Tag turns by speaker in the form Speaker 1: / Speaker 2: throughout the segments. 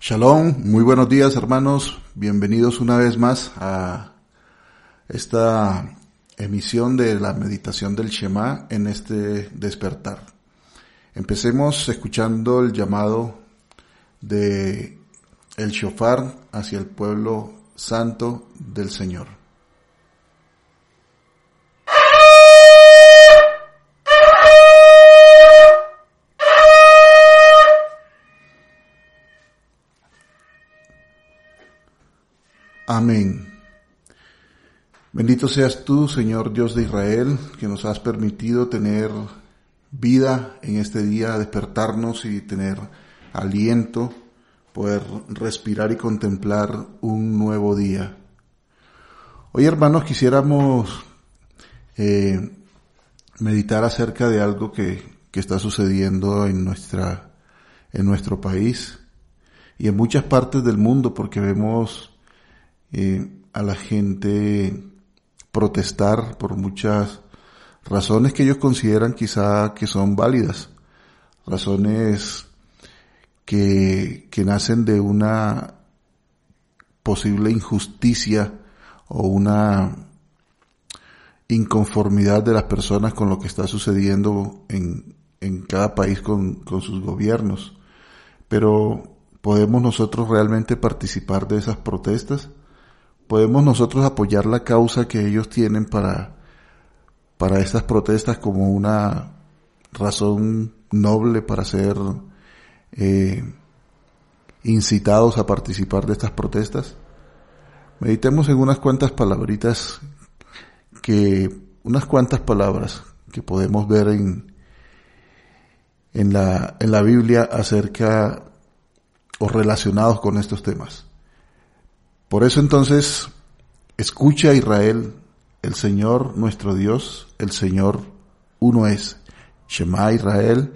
Speaker 1: Shalom, muy buenos días hermanos, bienvenidos una vez más a esta emisión de la meditación del Shema en este despertar. Empecemos escuchando el llamado de el shofar hacia el pueblo santo del Señor. Amén. Bendito seas tú, Señor Dios de Israel, que nos has permitido tener vida en este día, despertarnos y tener aliento, poder respirar y contemplar un nuevo día. Hoy, hermanos, quisiéramos eh, meditar acerca de algo que, que está sucediendo en nuestra, en nuestro país y en muchas partes del mundo, porque vemos eh, a la gente protestar por muchas razones que ellos consideran quizá que son válidas, razones que, que nacen de una posible injusticia o una inconformidad de las personas con lo que está sucediendo en, en cada país con, con sus gobiernos. Pero ¿podemos nosotros realmente participar de esas protestas? Podemos nosotros apoyar la causa que ellos tienen para, para estas protestas como una razón noble para ser eh, incitados a participar de estas protestas. Meditemos en unas cuantas palabritas que, unas cuantas palabras que podemos ver en, en la, en la Biblia acerca o relacionados con estos temas. Por eso entonces, escucha Israel, el Señor nuestro Dios, el Señor uno es. Shema Israel,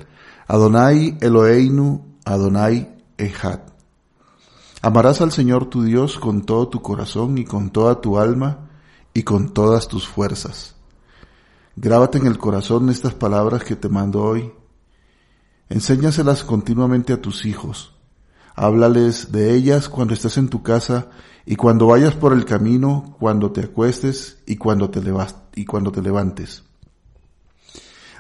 Speaker 1: Adonai Eloheinu, Adonai Echad. Amarás al Señor tu Dios con todo tu corazón y con toda tu alma y con todas tus fuerzas. Grábate en el corazón estas palabras que te mando hoy. Enséñaselas continuamente a tus hijos. Háblales de ellas cuando estés en tu casa y cuando vayas por el camino, cuando te acuestes y cuando te, levantes.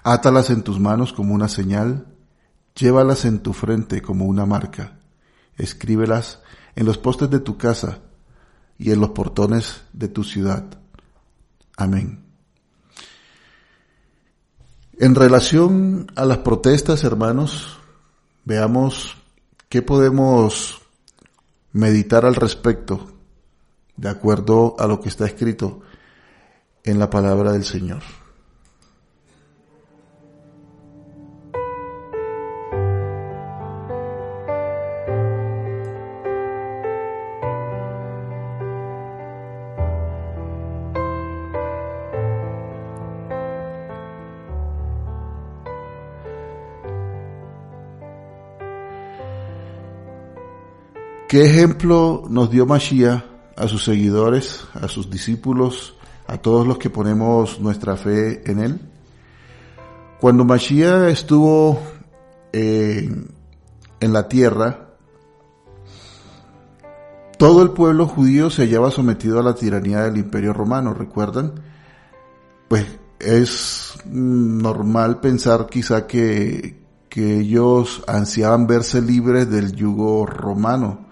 Speaker 1: Átalas en tus manos como una señal, llévalas en tu frente como una marca, escríbelas en los postes de tu casa y en los portones de tu ciudad. Amén. En relación a las protestas, hermanos, veamos qué podemos meditar al respecto de acuerdo a lo que está escrito en la palabra del Señor. ¿Qué ejemplo nos dio Mashiach a sus seguidores, a sus discípulos, a todos los que ponemos nuestra fe en Él? Cuando Mashiach estuvo eh, en la tierra, todo el pueblo judío se hallaba sometido a la tiranía del imperio romano, ¿recuerdan? Pues es normal pensar quizá que, que ellos ansiaban verse libres del yugo romano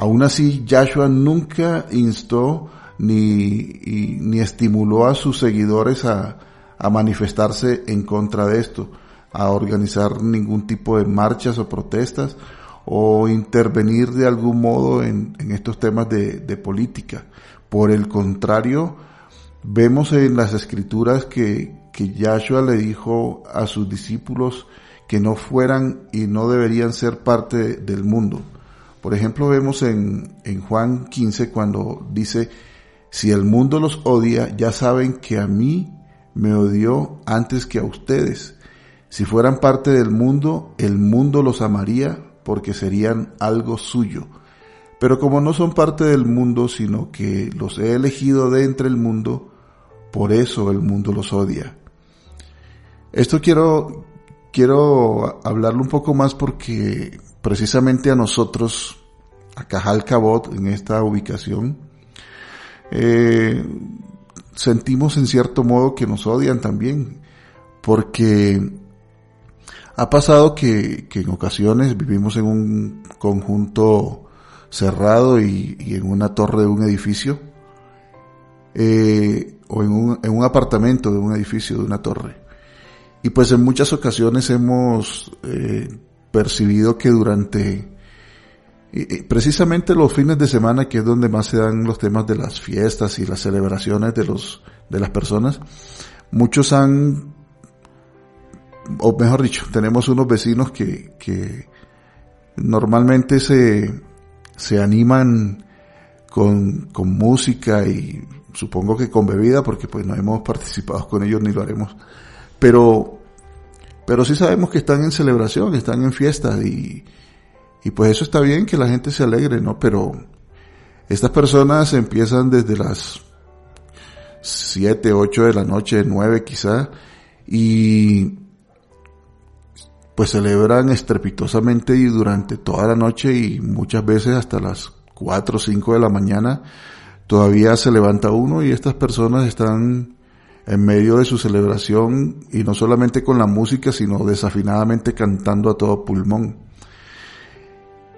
Speaker 1: Aún así, Yahshua nunca instó ni, ni estimuló a sus seguidores a, manifestarse en contra de esto, a organizar ningún tipo de marchas o protestas o intervenir de algún modo en, estos temas de, de, política. Por el contrario, vemos en las escrituras que, que Yahshua le dijo a sus discípulos que no fueran y no deberían ser parte del mundo. Por ejemplo, vemos en, en Juan 15 cuando dice, si el mundo los odia, ya saben que a mí me odió antes que a ustedes. Si fueran parte del mundo, el mundo los amaría porque serían algo suyo. Pero como no son parte del mundo, sino que los he elegido de entre el mundo, por eso el mundo los odia. Esto quiero, quiero hablarlo un poco más porque precisamente a nosotros, a Cajal Cabot, en esta ubicación, eh, sentimos en cierto modo que nos odian también, porque ha pasado que, en ocasiones vivimos en un conjunto cerrado y, en una torre de un edificio, eh, o en un, en un apartamento de un edificio, de una torre. Y pues en muchas ocasiones hemos eh, percibido que durante precisamente los fines de semana, que es donde más se dan los temas de las fiestas y las celebraciones de los de las personas, muchos han, o mejor dicho, tenemos unos vecinos que, que normalmente se, se animan con, con música y supongo que con bebida, porque pues no hemos participado con ellos ni lo haremos, pero, pero sí sabemos que están en celebración, están en fiesta y, y pues eso está bien que la gente se alegre, ¿no? Pero estas personas empiezan desde las 7, 8 de la noche, 9 quizá, y pues celebran estrepitosamente y durante toda la noche y muchas veces hasta las 4 o 5 de la mañana todavía se levanta uno y estas personas están en medio de su celebración y no solamente con la música sino desafinadamente cantando a todo pulmón.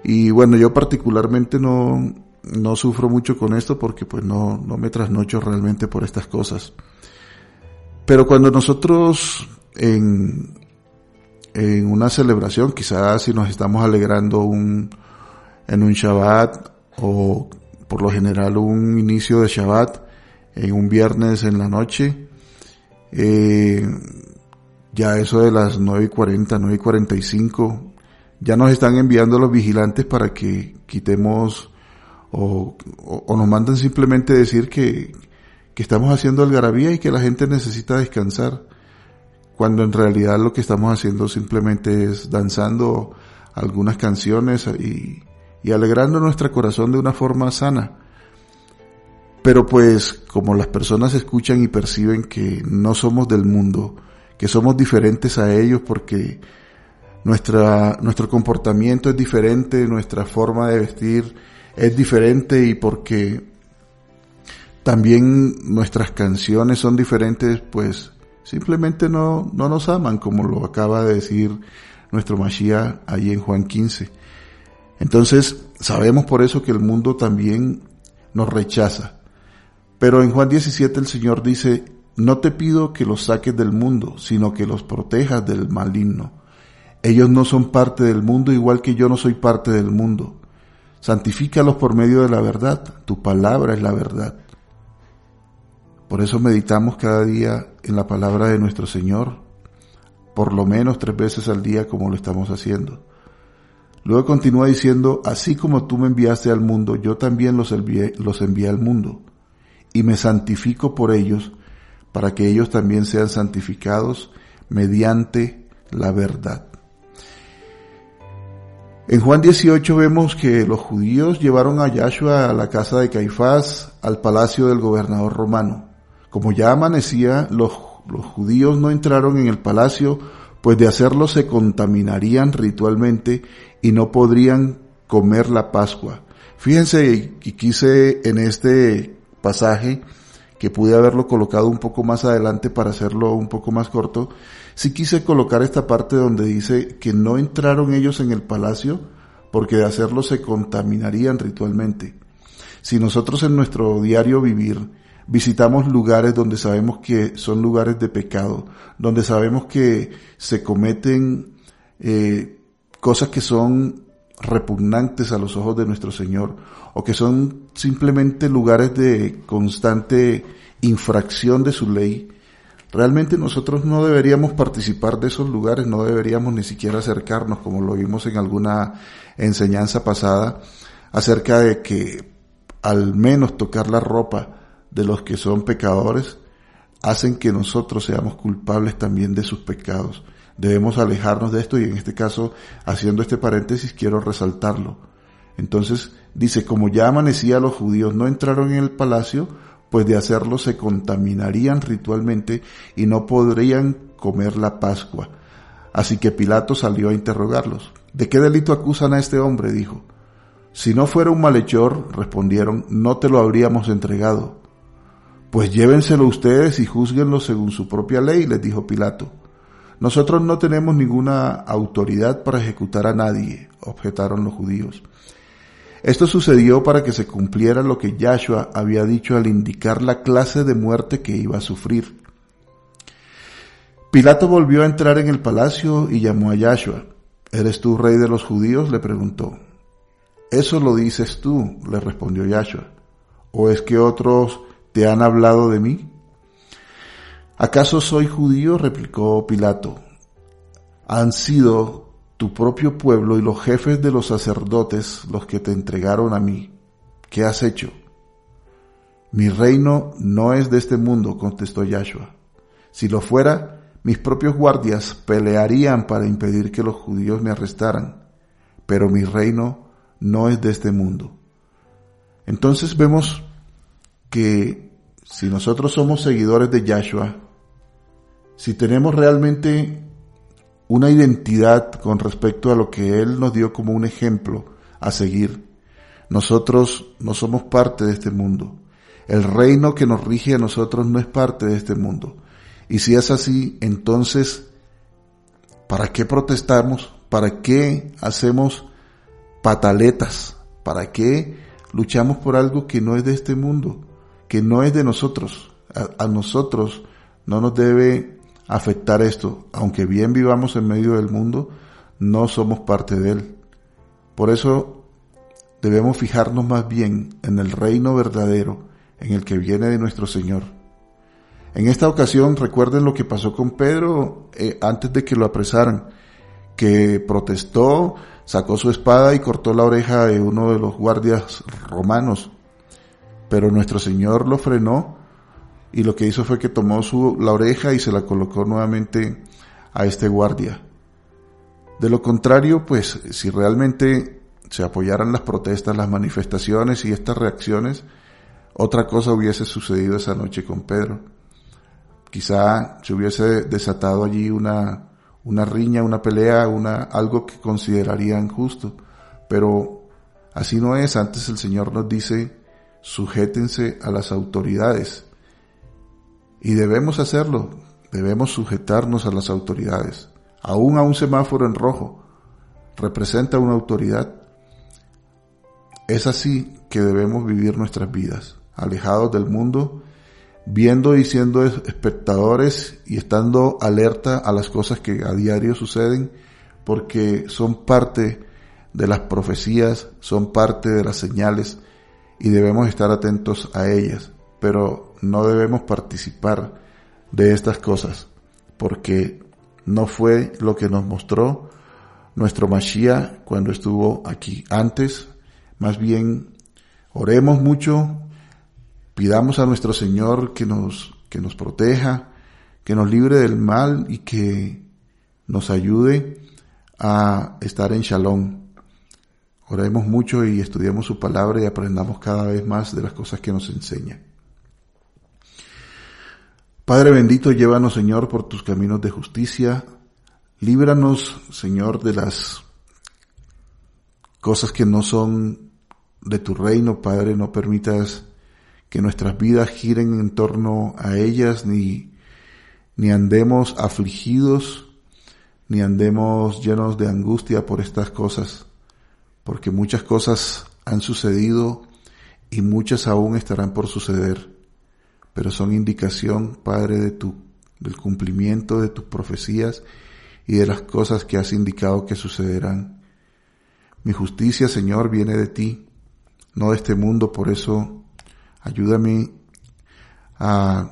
Speaker 1: Y bueno, yo particularmente no, no sufro mucho con esto porque pues no, no me trasnocho realmente por estas cosas. Pero cuando nosotros en, en una celebración, quizás si nos estamos alegrando un, en un Shabbat o por lo general un inicio de Shabbat en un viernes en la noche, eh, ya eso de las 9 y 40, 9 y 45, ya nos están enviando los vigilantes para que quitemos o, nos mandan simplemente decir que, que estamos haciendo algarabía y que la gente necesita descansar, cuando en realidad lo que estamos haciendo simplemente es danzando algunas canciones y, y alegrando nuestro corazón de una forma sana. Pero pues como las personas escuchan y perciben que no somos del mundo, que somos diferentes a ellos porque nuestra, nuestro comportamiento es diferente, nuestra forma de vestir es diferente y porque también nuestras canciones son diferentes, pues simplemente no, no nos aman, como lo acaba de decir nuestro Mashiach ahí en Juan 15. Entonces, sabemos por eso que el mundo también nos rechaza. Pero en Juan 17 el Señor dice, no te pido que los saques del mundo, sino que los protejas del maligno. Ellos no son parte del mundo igual que yo no soy parte del mundo. Santifícalos por medio de la verdad. Tu palabra es la verdad. Por eso meditamos cada día en la palabra de nuestro Señor, por lo menos tres veces al día como lo estamos haciendo. Luego continúa diciendo, así como tú me enviaste al mundo, yo también los envié, los envié al mundo, y me santifico por ellos, para que ellos también sean santificados mediante la verdad. En Juan 18 vemos que los judíos llevaron a Yahshua a la casa de Caifás, al palacio del gobernador romano. Como ya amanecía, los, los judíos no entraron en el palacio, pues de hacerlo se contaminarían ritualmente y no podrían comer la Pascua. Fíjense que quise en este pasaje, que pude haberlo colocado un poco más adelante para hacerlo un poco más corto, si quise colocar esta parte donde dice que no entraron ellos en el palacio porque de hacerlo se contaminarían ritualmente. Si nosotros en nuestro diario vivir visitamos lugares donde sabemos que son lugares de pecado, donde sabemos que se cometen eh, cosas que son repugnantes a los ojos de nuestro Señor, o que son simplemente lugares de constante infracción de su ley, Realmente nosotros no deberíamos participar de esos lugares, no deberíamos ni siquiera acercarnos, como lo vimos en alguna enseñanza pasada, acerca de que al menos tocar la ropa de los que son pecadores hacen que nosotros seamos culpables también de sus pecados. Debemos alejarnos de esto y en este caso, haciendo este paréntesis, quiero resaltarlo. Entonces, dice, como ya amanecía los judíos no entraron en el palacio, pues de hacerlo se contaminarían ritualmente y no podrían comer la Pascua. Así que Pilato salió a interrogarlos. ¿De qué delito acusan a este hombre? dijo. Si no fuera un malhechor, respondieron, no te lo habríamos entregado. Pues llévenselo ustedes y juzguenlo según su propia ley, les dijo Pilato. Nosotros no tenemos ninguna autoridad para ejecutar a nadie, objetaron los judíos. Esto sucedió para que se cumpliera lo que Yahshua había dicho al indicar la clase de muerte que iba a sufrir. Pilato volvió a entrar en el palacio y llamó a Yahshua. ¿Eres tú rey de los judíos? le preguntó. Eso lo dices tú, le respondió Yahshua. ¿O es que otros te han hablado de mí? ¿Acaso soy judío? replicó Pilato. Han sido tu propio pueblo y los jefes de los sacerdotes los que te entregaron a mí. ¿Qué has hecho? Mi reino no es de este mundo, contestó Yahshua. Si lo fuera, mis propios guardias pelearían para impedir que los judíos me arrestaran, pero mi reino no es de este mundo. Entonces vemos que si nosotros somos seguidores de Yahshua, si tenemos realmente una identidad con respecto a lo que Él nos dio como un ejemplo a seguir. Nosotros no somos parte de este mundo. El reino que nos rige a nosotros no es parte de este mundo. Y si es así, entonces, ¿para qué protestamos? ¿Para qué hacemos pataletas? ¿Para qué luchamos por algo que no es de este mundo? Que no es de nosotros. A, a nosotros no nos debe afectar esto. Aunque bien vivamos en medio del mundo, no somos parte de él. Por eso debemos fijarnos más bien en el reino verdadero, en el que viene de nuestro Señor. En esta ocasión recuerden lo que pasó con Pedro eh, antes de que lo apresaran, que protestó, sacó su espada y cortó la oreja de uno de los guardias romanos. Pero nuestro Señor lo frenó y lo que hizo fue que tomó su, la oreja y se la colocó nuevamente a este guardia. De lo contrario, pues si realmente se apoyaran las protestas, las manifestaciones y estas reacciones, otra cosa hubiese sucedido esa noche con Pedro. Quizá se hubiese desatado allí una, una riña, una pelea, una, algo que considerarían justo. Pero así no es. Antes el Señor nos dice, sujétense a las autoridades. Y debemos hacerlo, debemos sujetarnos a las autoridades. Aún a un semáforo en rojo representa una autoridad. Es así que debemos vivir nuestras vidas, alejados del mundo, viendo y siendo espectadores y estando alerta a las cosas que a diario suceden, porque son parte de las profecías, son parte de las señales y debemos estar atentos a ellas. Pero no debemos participar de estas cosas, porque no fue lo que nos mostró nuestro Mashiach cuando estuvo aquí. Antes, más bien, oremos mucho, pidamos a nuestro Señor que nos, que nos proteja, que nos libre del mal y que nos ayude a estar en shalom. Oremos mucho y estudiemos su palabra y aprendamos cada vez más de las cosas que nos enseña. Padre bendito, llévanos, Señor, por tus caminos de justicia. Líbranos, Señor, de las cosas que no son de tu reino, Padre. No permitas que nuestras vidas giren en torno a ellas, ni, ni andemos afligidos, ni andemos llenos de angustia por estas cosas, porque muchas cosas han sucedido y muchas aún estarán por suceder pero son indicación, Padre, de tu, del cumplimiento de tus profecías y de las cosas que has indicado que sucederán. Mi justicia, Señor, viene de ti, no de este mundo, por eso ayúdame a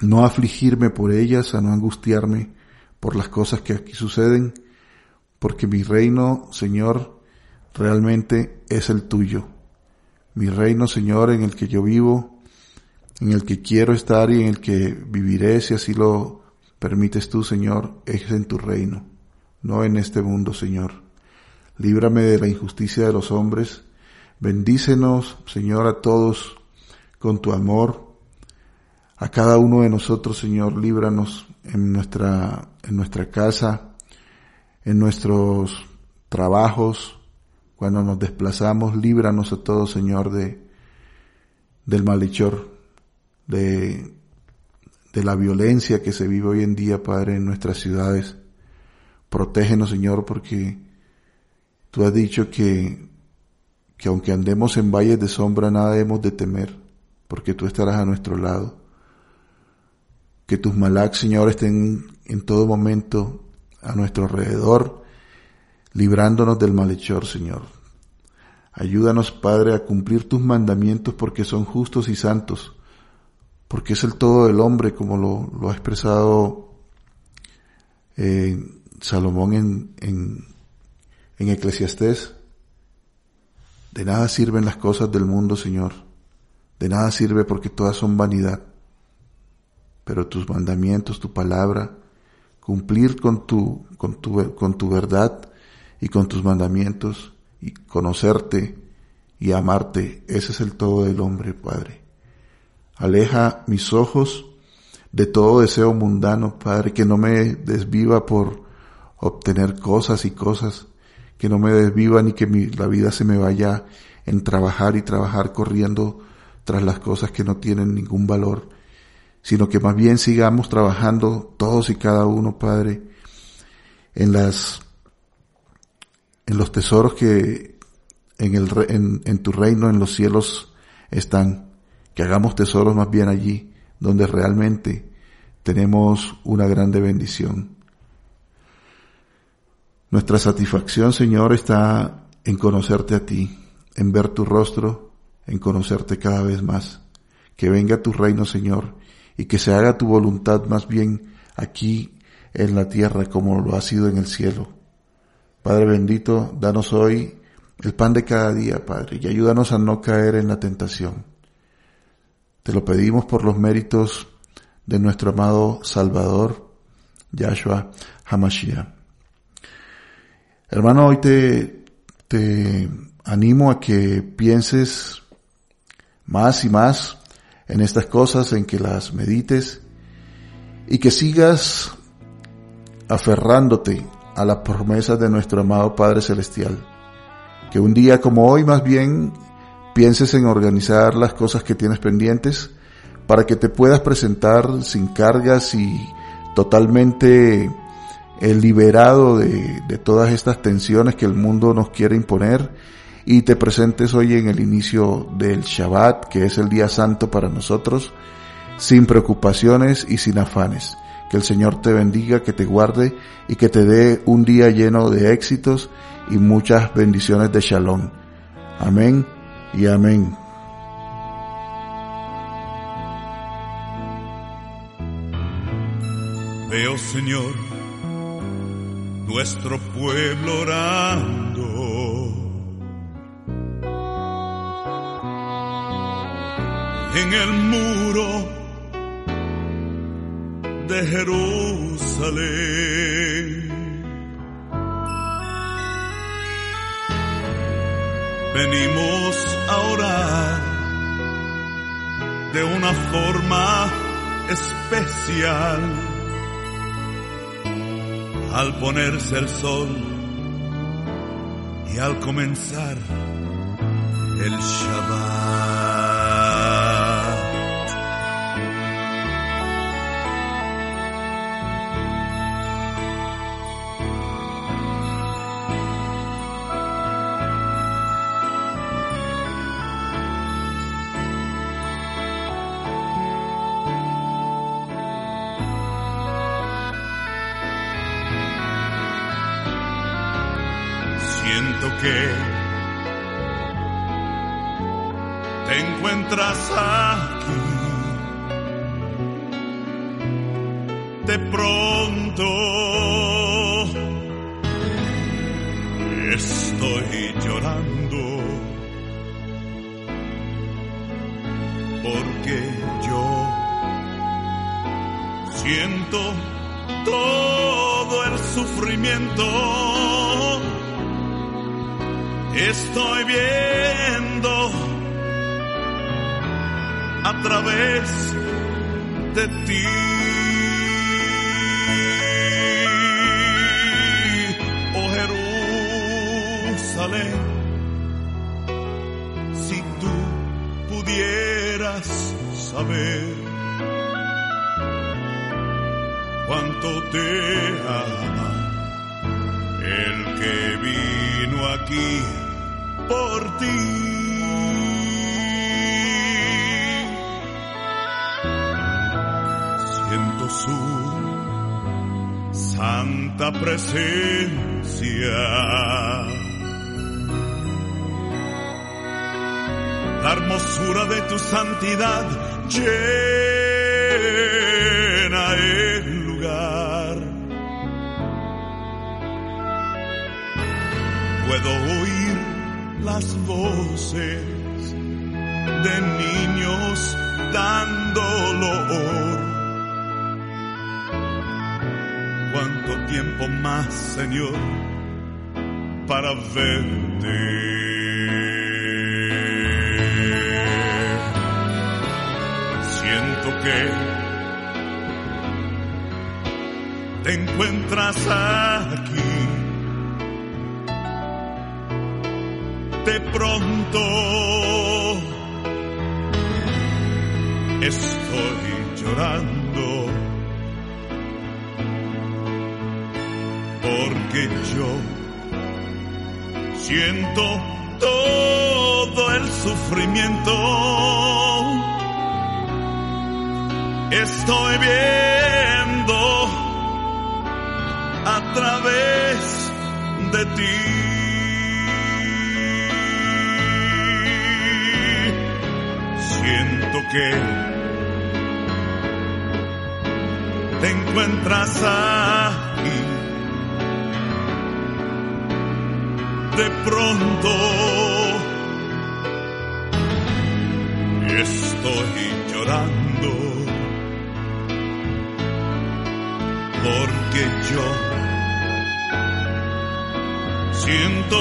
Speaker 1: no afligirme por ellas, a no angustiarme por las cosas que aquí suceden, porque mi reino, Señor, realmente es el tuyo. Mi reino, Señor, en el que yo vivo, en el que quiero estar y en el que viviré, si así lo permites tú, Señor, es en tu reino, no en este mundo, Señor. Líbrame de la injusticia de los hombres. Bendícenos, Señor, a todos con tu amor. A cada uno de nosotros, Señor, líbranos en nuestra, en nuestra casa, en nuestros trabajos, cuando nos desplazamos, líbranos a todos, Señor, de, del malhechor, de, de la violencia que se vive hoy en día, Padre, en nuestras ciudades. Protégenos, Señor, porque tú has dicho que, que aunque andemos en valles de sombra, nada hemos de temer, porque tú estarás a nuestro lado. Que tus malak, Señor, estén en todo momento a nuestro alrededor, librándonos del malhechor, Señor. Ayúdanos, Padre, a cumplir tus mandamientos porque son justos y santos porque es el todo del hombre, como lo, ha expresado eh, Salomón en, en, en Eclesiastés. De nada sirven las cosas del mundo, Señor. De nada sirve porque todas son vanidad. Pero tus mandamientos, tu palabra, cumplir con tu, con tu, con tu verdad y con tus mandamientos y conocerte y amarte, ese es el todo del hombre, Padre. Aleja mis ojos de todo deseo mundano, Padre, que no me desviva por obtener cosas y cosas, que no me desviva ni que la vida se me vaya en trabajar y trabajar corriendo tras las cosas que no tienen ningún valor, sino que más bien sigamos trabajando todos y cada uno, Padre, en las en los tesoros que en el en tu reino en los cielos están que hagamos tesoros más bien allí, donde realmente tenemos una grande bendición. Nuestra satisfacción, Señor, está en conocerte a ti, en ver tu rostro, en conocerte cada vez más. Que venga tu reino, Señor, y que se haga tu voluntad más bien aquí en la tierra como lo ha sido en el cielo. Padre bendito, danos hoy el pan de cada día, Padre, y ayúdanos a no caer en la tentación. Te lo pedimos por los méritos de nuestro amado Salvador, Yahshua Hamashiach. Hermano, hoy te, te animo a que pienses más y más en estas cosas, en que las medites y que sigas aferrándote a las promesas de nuestro amado Padre Celestial. Que un día como hoy más bien pienses en organizar las cosas que tienes pendientes para que te puedas presentar sin cargas y totalmente eh, liberado de, de todas estas tensiones que el mundo nos quiere imponer y te presentes hoy en el inicio del Shabbat, que es el día santo para nosotros, sin preocupaciones y sin afanes. Que el Señor te bendiga, que te guarde y que te dé un día lleno de éxitos y muchas bendiciones de Shalom. Amén y amén.
Speaker 2: Veo, Señor, nuestro pueblo orando. En el muro de Jerusalén. Venimos a orar de una forma especial. Al ponerse el sol y al comenzar el Shabbat. Te encuentras aquí de pronto estoy llorando porque yo siento todo el sufrimiento. Estoy viendo través de ti. Oh Jerusalén, si tú pudieras saber cuánto te ama el que vino aquí por ti. Su santa presencia. La hermosura de tu santidad llena el lugar. Puedo oír las voces de niños dando más, Señor, para verte? Siento que te encuentras aquí. De pronto estoy llorando porque yo siento todo el sufrimiento. Estoy viendo a través de ti. Siento que te encuentras aquí. De pronto estoy llorando porque yo siento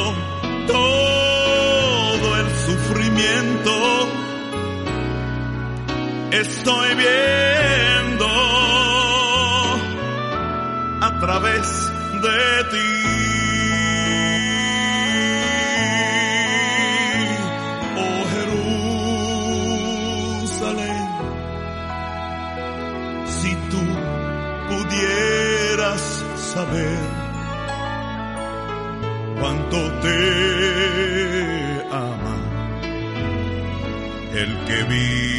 Speaker 2: todo el sufrimiento. Estoy viendo a través de ti. Saber cuánto te ama el que vino